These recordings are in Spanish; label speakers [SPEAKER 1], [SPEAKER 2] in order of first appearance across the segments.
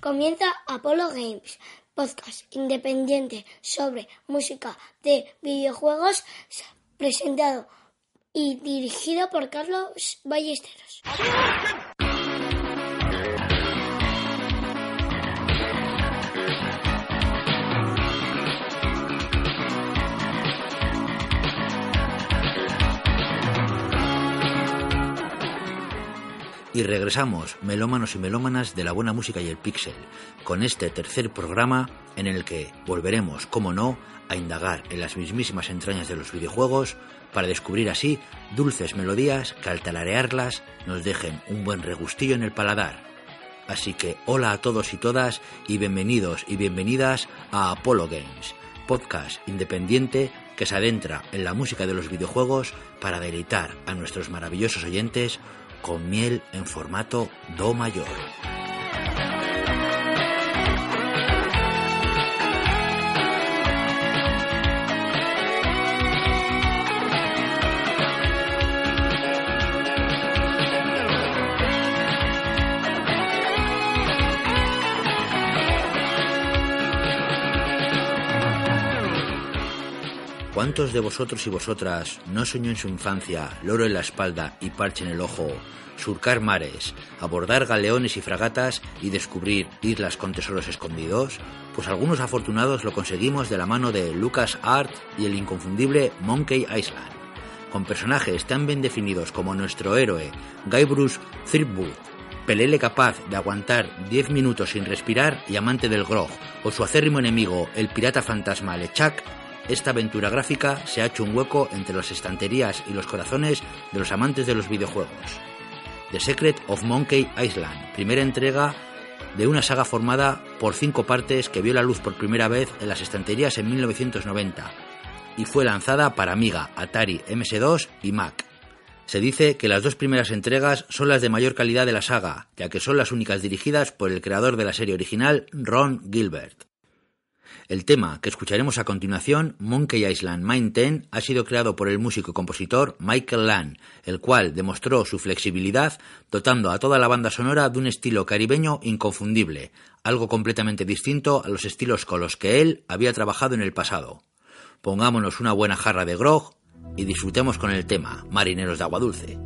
[SPEAKER 1] Comienza Apollo Games, podcast independiente sobre música de videojuegos, presentado y dirigido por Carlos Ballesteros.
[SPEAKER 2] Y regresamos, melómanos y melómanas de la buena música y el pixel, con este tercer programa en el que volveremos, como no, a indagar en las mismísimas entrañas de los videojuegos para descubrir así dulces melodías que al talarearlas nos dejen un buen regustillo en el paladar. Así que hola a todos y todas y bienvenidos y bienvenidas a Apollo Games, podcast independiente que se adentra en la música de los videojuegos para deleitar a nuestros maravillosos oyentes con miel en formato Do mayor. ¿Cuántos de vosotros y vosotras no soñó en su infancia, loro en la espalda y parche en el ojo, surcar mares, abordar galeones y fragatas y descubrir islas con tesoros escondidos? Pues algunos afortunados lo conseguimos de la mano de Lucas Art y el inconfundible Monkey Island, con personajes tan bien definidos como nuestro héroe Guy Bruce Threepwood, pelele capaz de aguantar 10 minutos sin respirar y amante del grog, o su acérrimo enemigo, el pirata fantasma Lechak, esta aventura gráfica se ha hecho un hueco entre las estanterías y los corazones de los amantes de los videojuegos. The Secret of Monkey Island, primera entrega de una saga formada por cinco partes que vio la luz por primera vez en las estanterías en 1990 y fue lanzada para Amiga, Atari, MS2 y Mac. Se dice que las dos primeras entregas son las de mayor calidad de la saga, ya que son las únicas dirigidas por el creador de la serie original, Ron Gilbert. El tema que escucharemos a continuación, Monkey Island Mind 10, ha sido creado por el músico y compositor Michael Land, el cual demostró su flexibilidad dotando a toda la banda sonora de un estilo caribeño inconfundible, algo completamente distinto a los estilos con los que él había trabajado en el pasado. Pongámonos una buena jarra de grog y disfrutemos con el tema Marineros de Agua Dulce.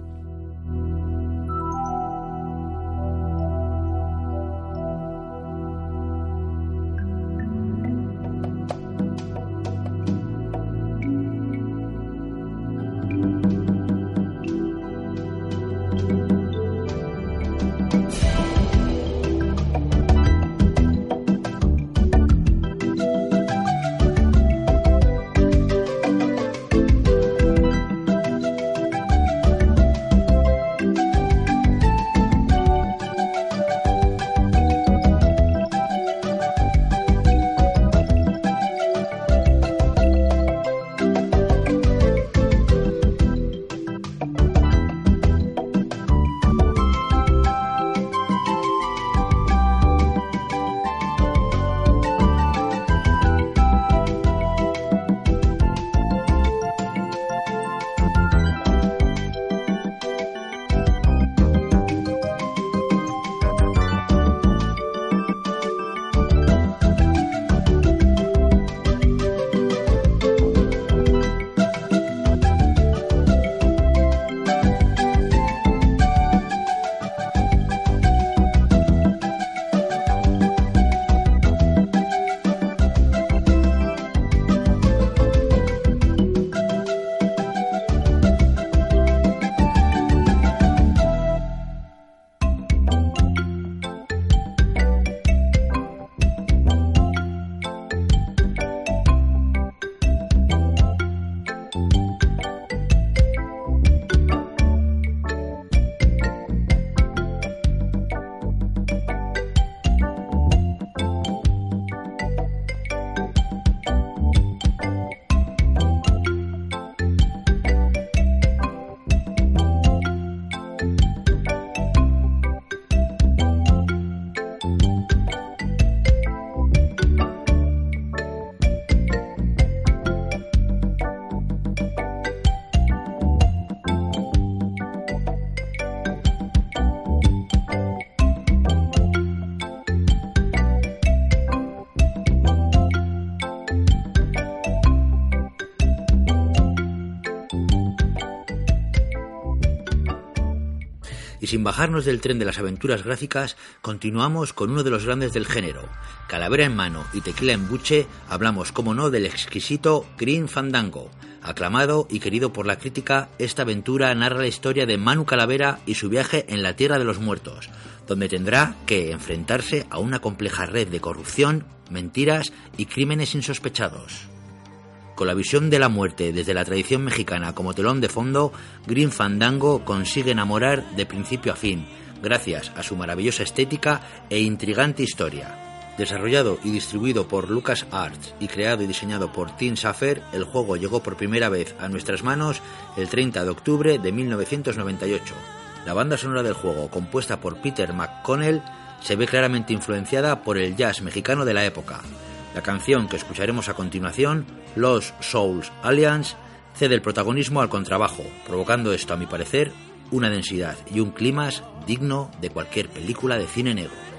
[SPEAKER 2] Sin bajarnos del tren de las aventuras gráficas, continuamos con uno de los grandes del género. Calavera en mano y tequila en buche, hablamos, como no, del exquisito Green Fandango. Aclamado y querido por la crítica, esta aventura narra la historia de Manu Calavera y su viaje en la Tierra de los Muertos, donde tendrá que enfrentarse a una compleja red de corrupción, mentiras y crímenes insospechados. Con la visión de la muerte desde la tradición mexicana como telón de fondo, Green Fandango consigue enamorar de principio a fin, gracias a su maravillosa estética e intrigante historia. Desarrollado y distribuido por Lucas Arts y creado y diseñado por Tim Safer, el juego llegó por primera vez a nuestras manos el 30 de octubre de 1998. La banda sonora del juego, compuesta por Peter McConnell, se ve claramente influenciada por el jazz mexicano de la época. La canción que escucharemos a continuación, Los Souls Alliance, cede el protagonismo al contrabajo, provocando esto, a mi parecer, una densidad y un clima digno de cualquier película de cine negro.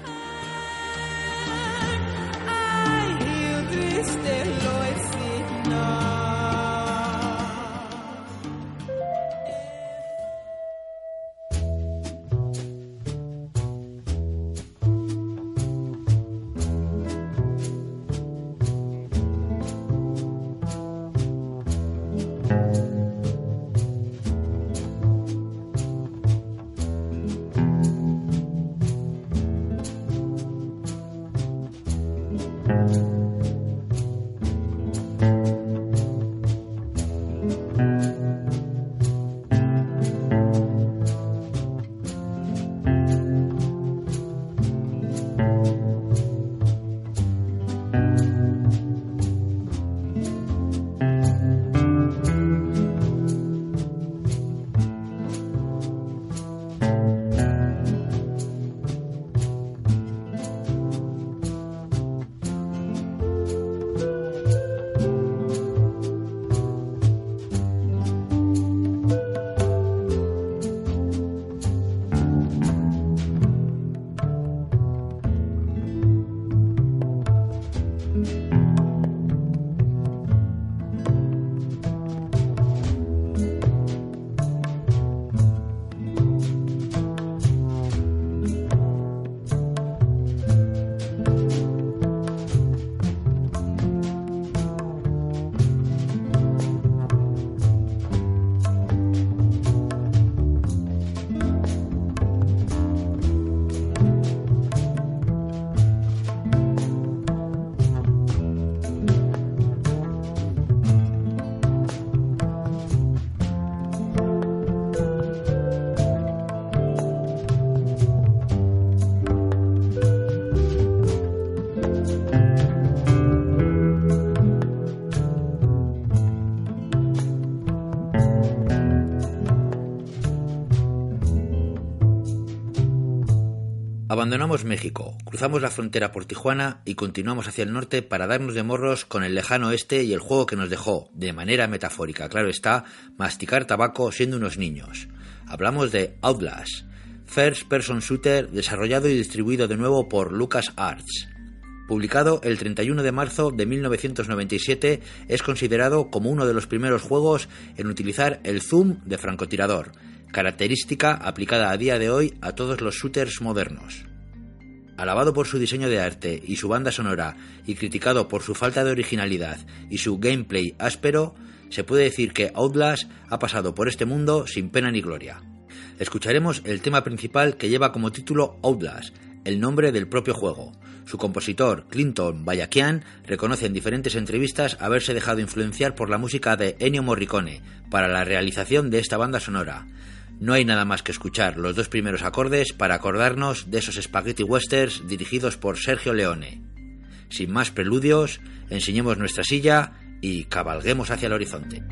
[SPEAKER 2] Abandonamos México, cruzamos la frontera por Tijuana y continuamos hacia el norte para darnos de morros con el lejano oeste y el juego que nos dejó, de manera metafórica, claro está, masticar tabaco siendo unos niños. Hablamos de Outlast, First Person Shooter desarrollado y distribuido de nuevo por Lucas Arts. Publicado el 31 de marzo de 1997, es considerado como uno de los primeros juegos en utilizar el zoom de francotirador, característica aplicada a día de hoy a todos los shooters modernos. Alabado por su diseño de arte y su banda sonora y criticado por su falta de originalidad y su gameplay áspero, se puede decir que Outlast ha pasado por este mundo sin pena ni gloria. Escucharemos el tema principal que lleva como título Outlast, el nombre del propio juego. Su compositor, Clinton Bayakian, reconoce en diferentes entrevistas haberse dejado influenciar por la música de Ennio Morricone para la realización de esta banda sonora. No hay nada más que escuchar los dos primeros acordes para acordarnos de esos spaghetti westerns dirigidos por Sergio Leone. Sin más preludios, enseñemos nuestra silla y cabalguemos hacia el horizonte.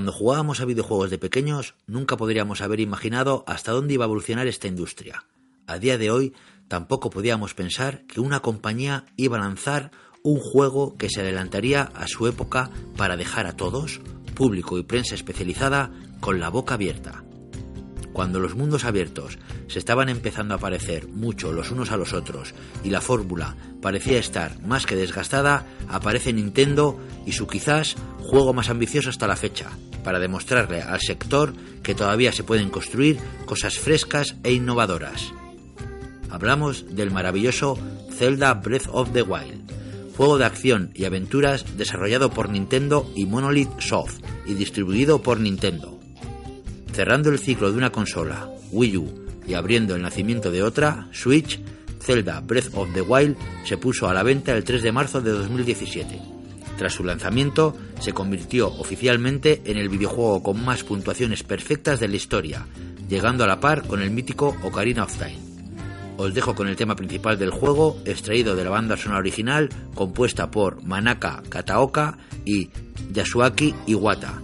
[SPEAKER 2] Cuando jugábamos a videojuegos de pequeños, nunca podríamos haber imaginado hasta dónde iba a evolucionar esta industria. A día de hoy, tampoco podíamos pensar que una compañía iba a lanzar un juego que se adelantaría a su época para dejar a todos, público y prensa especializada, con la boca abierta. Cuando los mundos abiertos se estaban empezando a parecer mucho los unos a los otros y la fórmula parecía estar más que desgastada, aparece Nintendo y su quizás juego más ambicioso hasta la fecha, para demostrarle al sector que todavía se pueden construir cosas frescas e innovadoras. Hablamos del maravilloso Zelda Breath of the Wild, juego de acción y aventuras desarrollado por Nintendo y Monolith Soft y distribuido por Nintendo. Cerrando el ciclo de una consola, Wii U, y abriendo el nacimiento de otra, Switch, Zelda Breath of the Wild se puso a la venta el 3 de marzo de 2017. Tras su lanzamiento, se convirtió oficialmente en el videojuego con más puntuaciones perfectas de la historia, llegando a la par con el mítico Ocarina of Time. Os dejo con el tema principal del juego, extraído de la banda sonora original, compuesta por Manaka Kataoka y Yasuaki Iwata.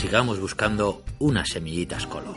[SPEAKER 2] Sigamos buscando unas semillitas colo.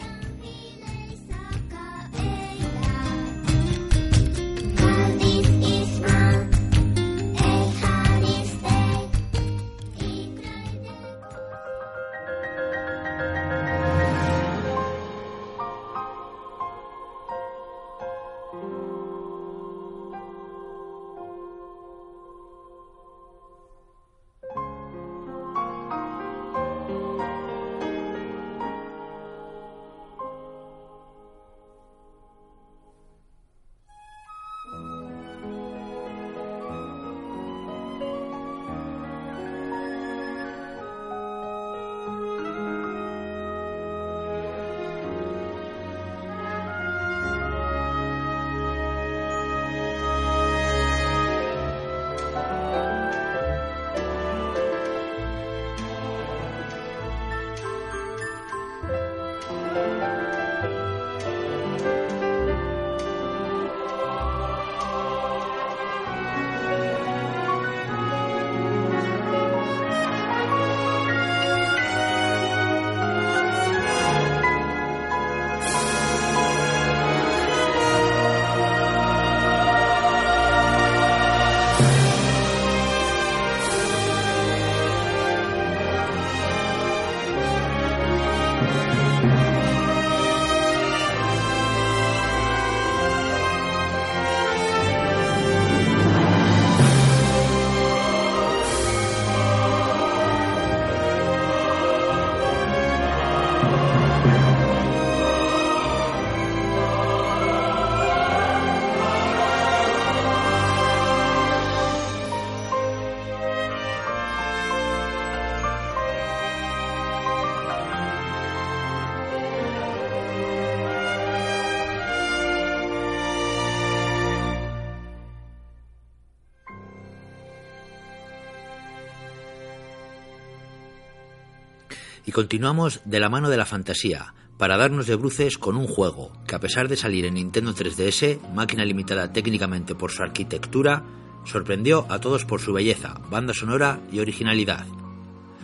[SPEAKER 2] Y continuamos de la mano de la fantasía, para darnos de bruces con un juego que a pesar de salir en Nintendo 3DS, máquina limitada técnicamente por su arquitectura, sorprendió a todos por su belleza, banda sonora y originalidad.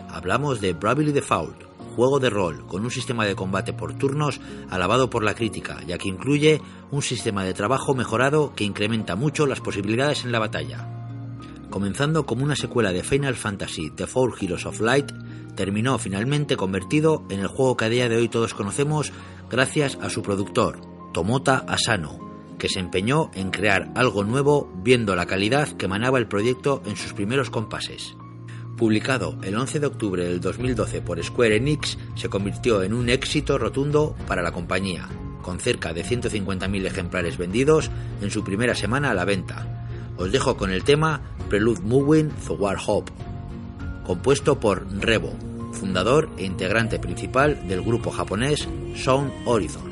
[SPEAKER 2] Hablamos de Bravely Default, juego de rol con un sistema de combate por turnos alabado por la crítica, ya que incluye un sistema de trabajo mejorado que incrementa mucho las posibilidades en la batalla. Comenzando como una secuela de Final Fantasy The Four Heroes of Light, terminó finalmente convertido en el juego que a día de hoy todos conocemos gracias a su productor, Tomota Asano, que se empeñó en crear algo nuevo viendo la calidad que emanaba el proyecto en sus primeros compases. Publicado el 11 de octubre del 2012 por Square Enix, se convirtió en un éxito rotundo para la compañía, con cerca de 150.000 ejemplares vendidos en su primera semana a la venta. Os dejo con el tema Prelude Moving the War Hope, compuesto por Rebo, fundador e integrante principal del grupo japonés Sound Horizon.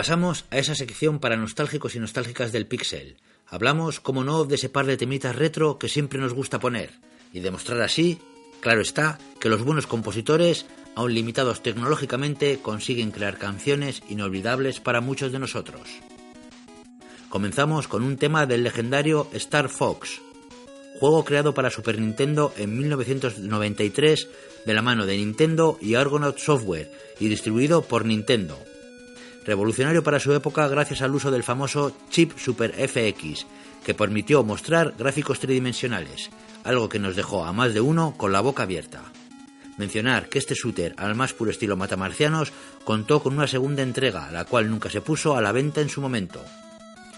[SPEAKER 2] Pasamos a esa sección para nostálgicos y nostálgicas del Pixel. Hablamos, como no, de ese par de temitas retro que siempre nos gusta poner y demostrar así, claro está, que los buenos compositores, aun limitados tecnológicamente, consiguen crear canciones inolvidables para muchos de nosotros. Comenzamos con un tema del legendario Star Fox, juego creado para Super Nintendo en 1993 de la mano de Nintendo y Argonaut Software y distribuido por Nintendo. Revolucionario para su época gracias al uso del famoso chip Super FX, que permitió mostrar gráficos tridimensionales, algo que nos dejó a más de uno con la boca abierta. Mencionar que este shooter, al más puro estilo matamarcianos, contó con una segunda entrega, la cual nunca se puso a la venta en su momento.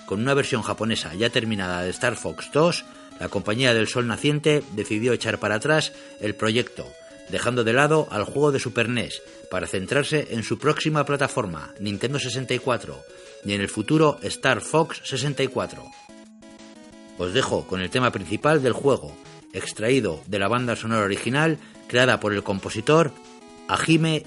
[SPEAKER 2] Con una versión japonesa ya terminada de Star Fox 2, la compañía del Sol Naciente decidió echar para atrás el proyecto, dejando de lado al juego de Super NES para centrarse en su próxima plataforma, Nintendo 64, y en el futuro Star Fox 64. Os dejo con el tema principal del juego, extraído de la banda sonora original creada por el compositor Hajime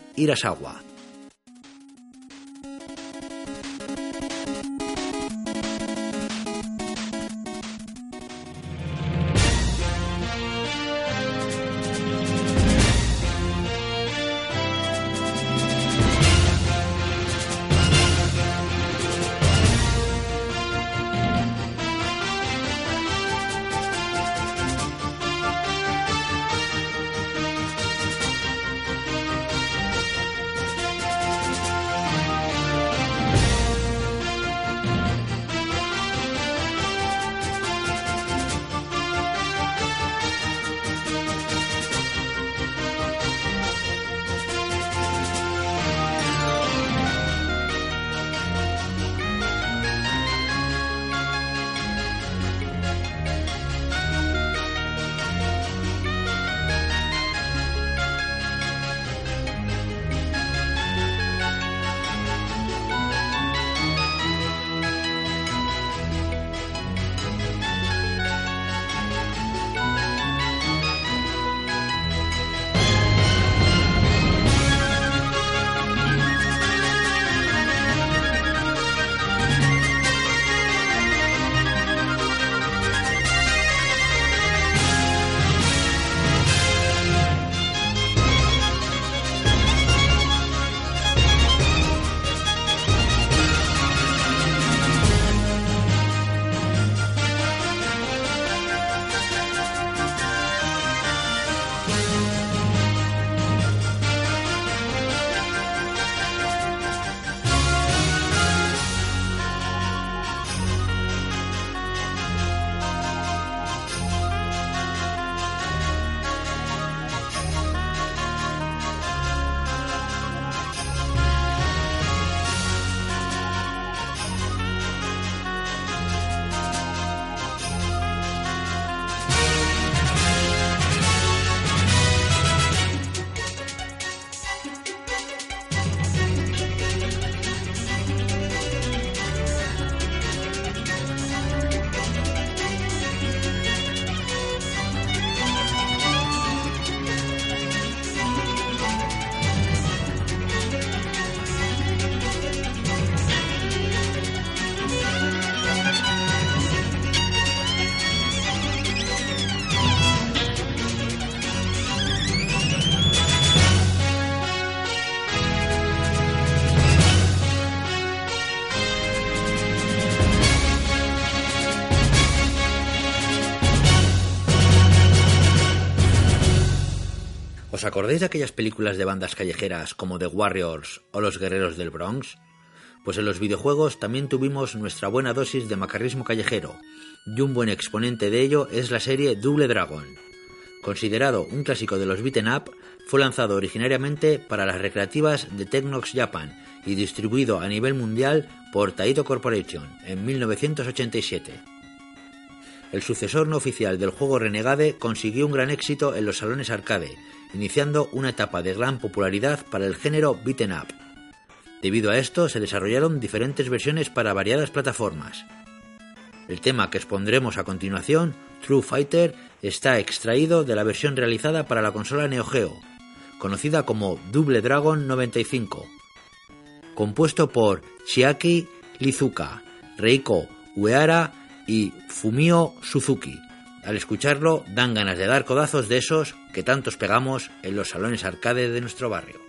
[SPEAKER 2] Acordáis de aquellas películas de bandas callejeras como The Warriors o Los Guerreros del Bronx? Pues en los videojuegos también tuvimos nuestra buena dosis de macarrismo callejero, y un buen exponente de ello es la serie Double Dragon. Considerado un clásico de los beaten up, fue lanzado originariamente para las recreativas de Technox Japan y distribuido a nivel mundial por Taito Corporation en 1987. El sucesor no oficial del juego Renegade consiguió un gran éxito en los salones arcade iniciando una etapa de gran popularidad para el género beaten up. Debido a esto se desarrollaron diferentes versiones para variadas plataformas. El tema que expondremos a continuación, True Fighter, está extraído de la versión realizada para la consola Neo Geo, conocida como Double Dragon 95. compuesto por Chiaki Lizuka, Reiko Uehara y Fumio Suzuki. Al escucharlo dan ganas de dar codazos de esos que tantos pegamos en los salones arcade de nuestro barrio.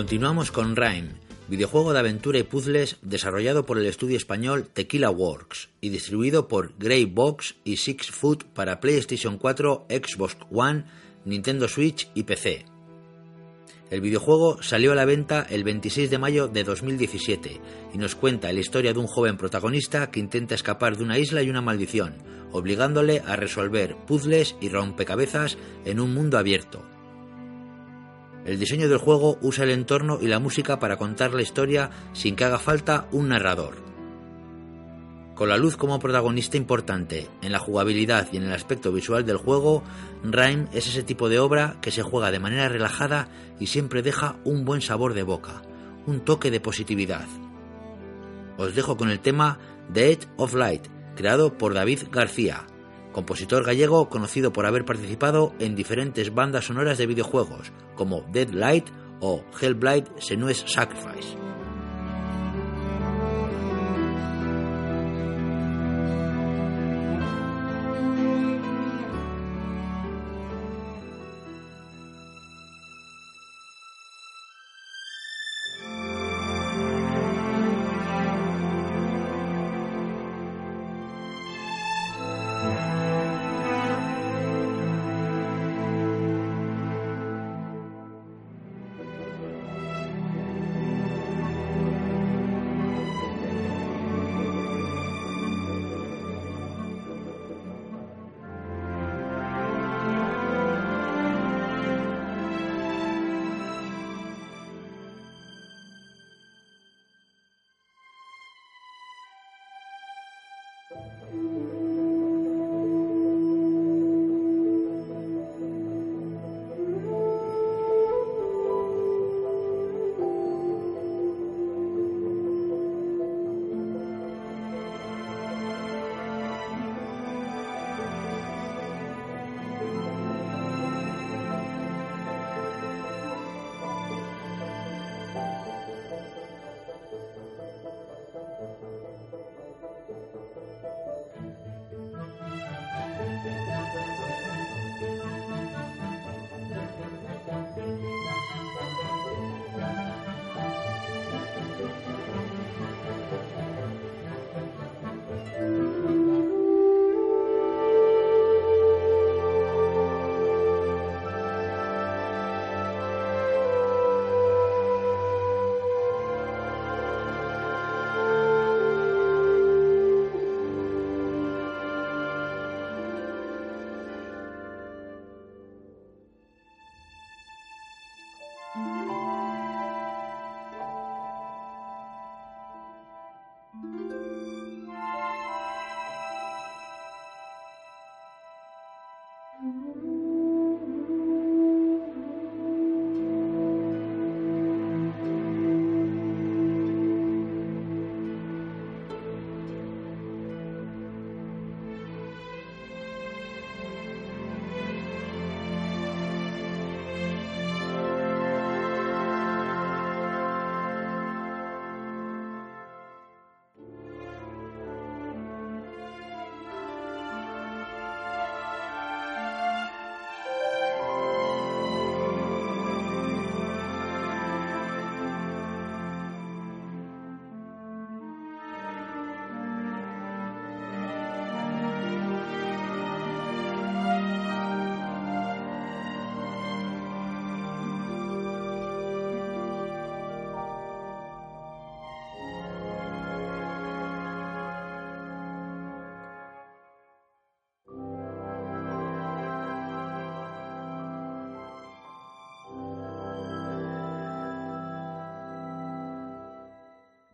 [SPEAKER 2] Continuamos con Rhyme, videojuego de aventura y puzzles desarrollado por el estudio español Tequila Works y distribuido por Grey Box y Six Foot para PlayStation 4, Xbox One, Nintendo Switch y PC. El videojuego salió a la venta el 26 de mayo de 2017 y nos cuenta la historia de un joven protagonista que intenta escapar de una isla y una maldición, obligándole a resolver puzzles y rompecabezas en un mundo abierto. El diseño del juego usa el entorno y la música para contar la historia sin que haga falta un narrador. Con la luz como protagonista importante en la jugabilidad y en el aspecto visual del juego, Rhyme es ese tipo de obra que se juega de manera relajada y siempre deja un buen sabor de boca, un toque de positividad. Os dejo con el tema The Edge of Light, creado por David García, compositor gallego conocido por haber participado en diferentes bandas sonoras de videojuegos, como Dead Light o Hellblade Senua's Sacrifice.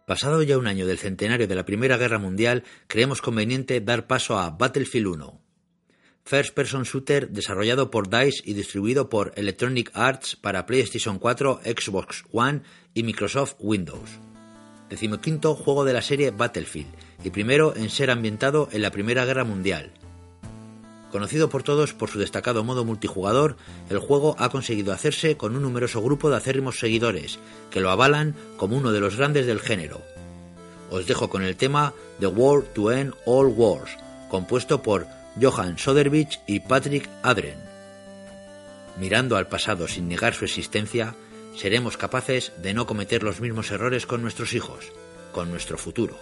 [SPEAKER 2] Pasado ya un año del centenario de la Primera Guerra Mundial, creemos conveniente dar paso a Battlefield 1. First Person Shooter desarrollado por DICE y distribuido por Electronic Arts para PlayStation 4, Xbox One y Microsoft Windows. Decimoquinto juego de la serie Battlefield y primero en ser ambientado en la Primera Guerra Mundial. Conocido por todos por su destacado modo multijugador, el juego ha conseguido hacerse con un numeroso grupo de acérrimos seguidores, que lo avalan como uno de los grandes del género. Os dejo con el tema The War to End All Wars, compuesto por Johan Sodervich y Patrick Adren. Mirando al pasado sin negar su existencia, seremos capaces de no cometer los mismos errores con nuestros hijos, con nuestro futuro.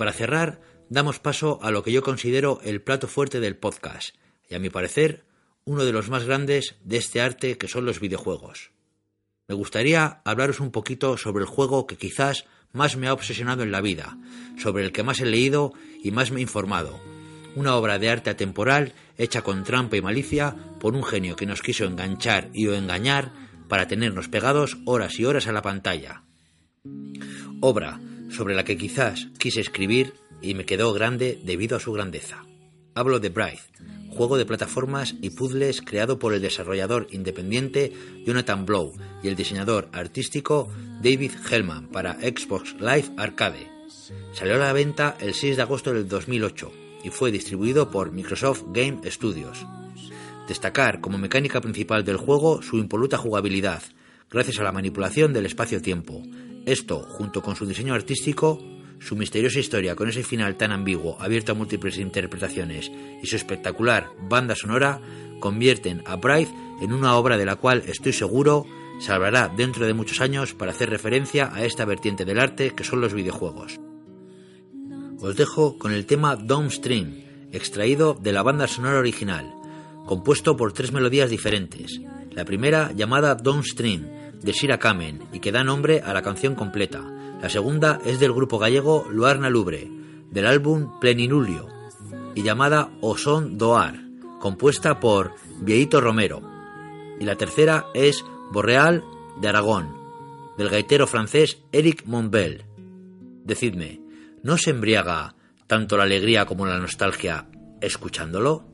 [SPEAKER 2] Para cerrar, damos paso a lo que yo considero el plato fuerte del podcast, y a mi parecer, uno de los más grandes de este arte que son los videojuegos. Me gustaría hablaros un poquito sobre el juego que quizás más me ha obsesionado en la vida, sobre el que más he leído y más me he informado. Una obra de arte atemporal hecha con trampa y malicia por un genio que nos quiso enganchar y o engañar para tenernos pegados horas y horas a la pantalla. Obra sobre la que quizás quise escribir y me quedó grande debido a su grandeza. hablo de Bright, juego de plataformas y puzzles creado por el desarrollador independiente Jonathan Blow y el diseñador artístico David Hellman para Xbox Live Arcade. Salió a la venta el 6 de agosto del 2008 y fue distribuido por Microsoft Game Studios. Destacar como mecánica principal del juego su impoluta jugabilidad, gracias a la manipulación del espacio-tiempo. Esto, junto con su diseño artístico, su misteriosa historia con ese final tan ambiguo, abierto a múltiples interpretaciones, y su espectacular banda sonora, convierten a Bright en una obra de la cual estoy seguro salvará dentro de muchos años para hacer referencia a esta vertiente del arte que son los videojuegos. Os dejo con el tema Downstream, extraído de la banda sonora original, compuesto por tres melodías diferentes. La primera llamada Downstream, de Sira Kamen, y que da nombre a la canción completa. La segunda es del grupo gallego Luarna Lubre, del álbum Pleninulio, y llamada Oson Doar, compuesta por Vieito Romero. Y la tercera es Borreal de Aragón, del gaitero francés Eric Monbel. Decidme, ¿no se embriaga tanto la alegría como la nostalgia escuchándolo?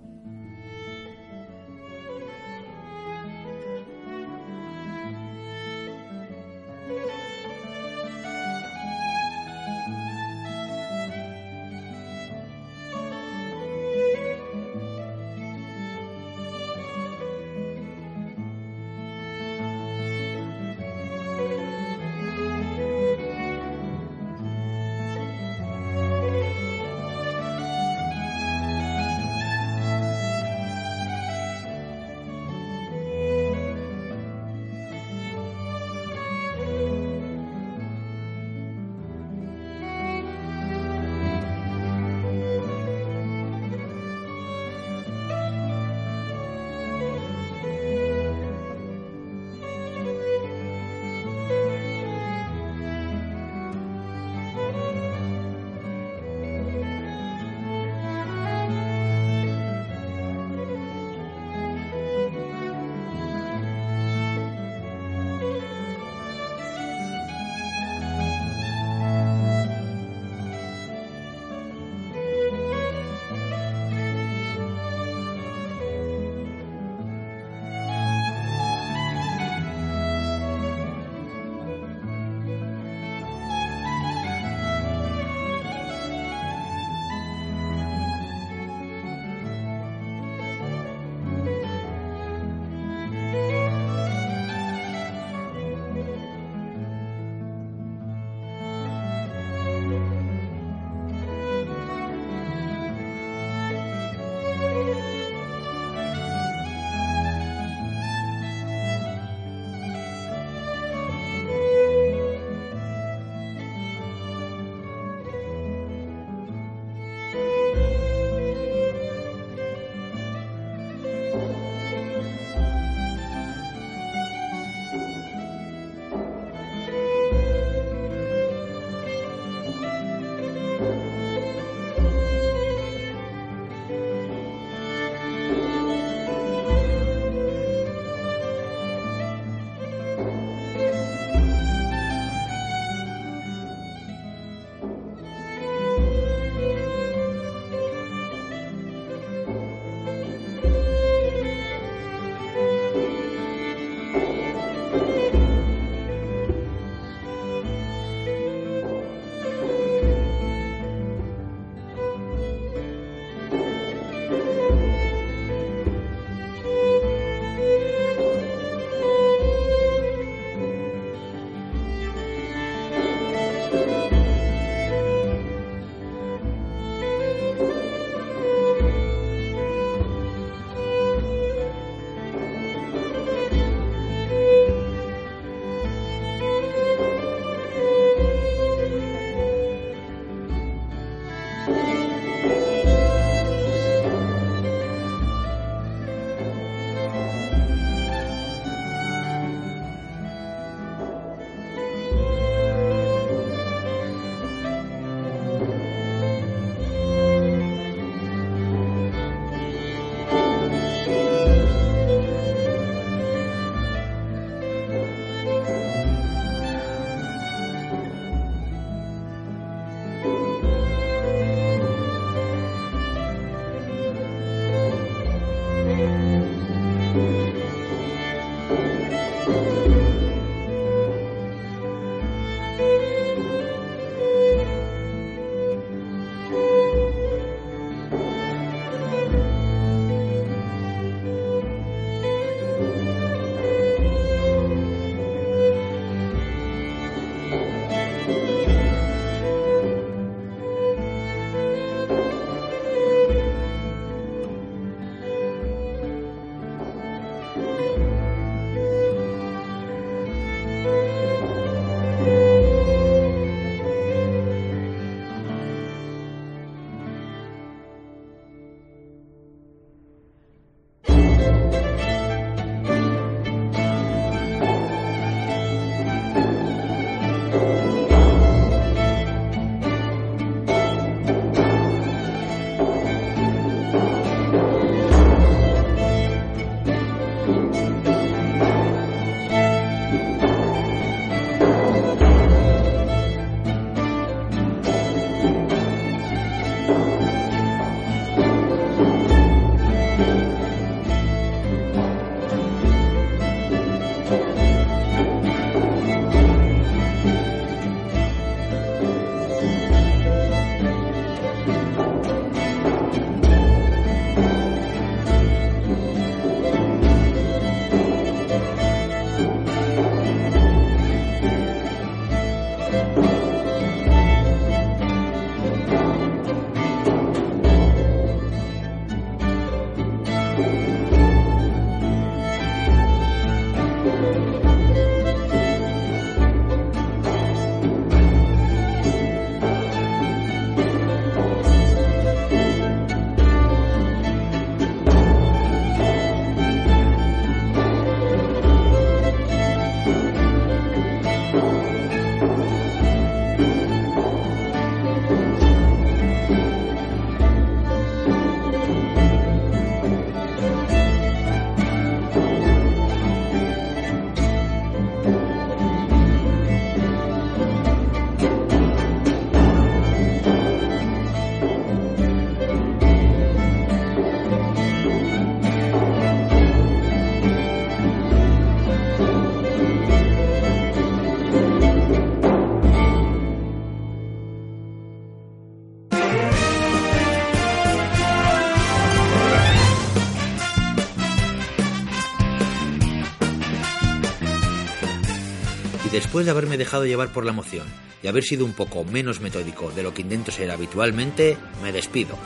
[SPEAKER 2] Después de haberme dejado llevar por la emoción y haber sido un poco menos metódico de lo que intento ser habitualmente, me despido.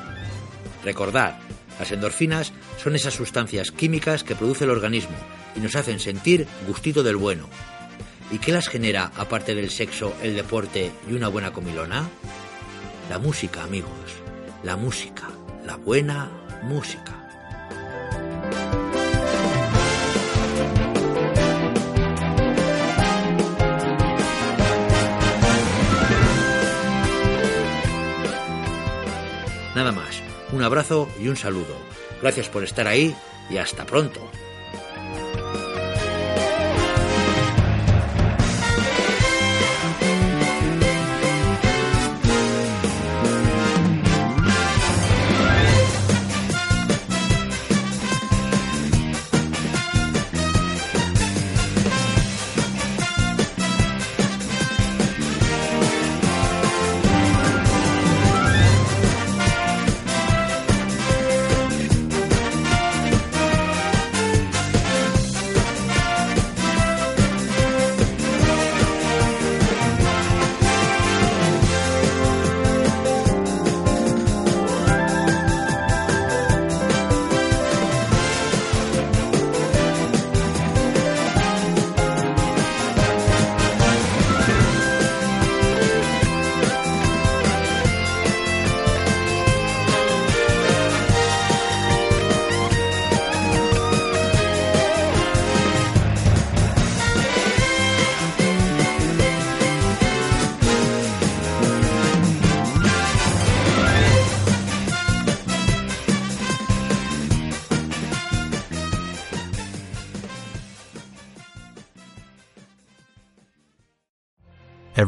[SPEAKER 2] Recordad, las endorfinas son esas sustancias químicas que produce el organismo y nos hacen sentir gustito del bueno. ¿Y qué las genera aparte del sexo, el deporte y una buena comilona? La música, amigos. La música. La buena música. Un abrazo y un saludo. Gracias por estar ahí y hasta pronto.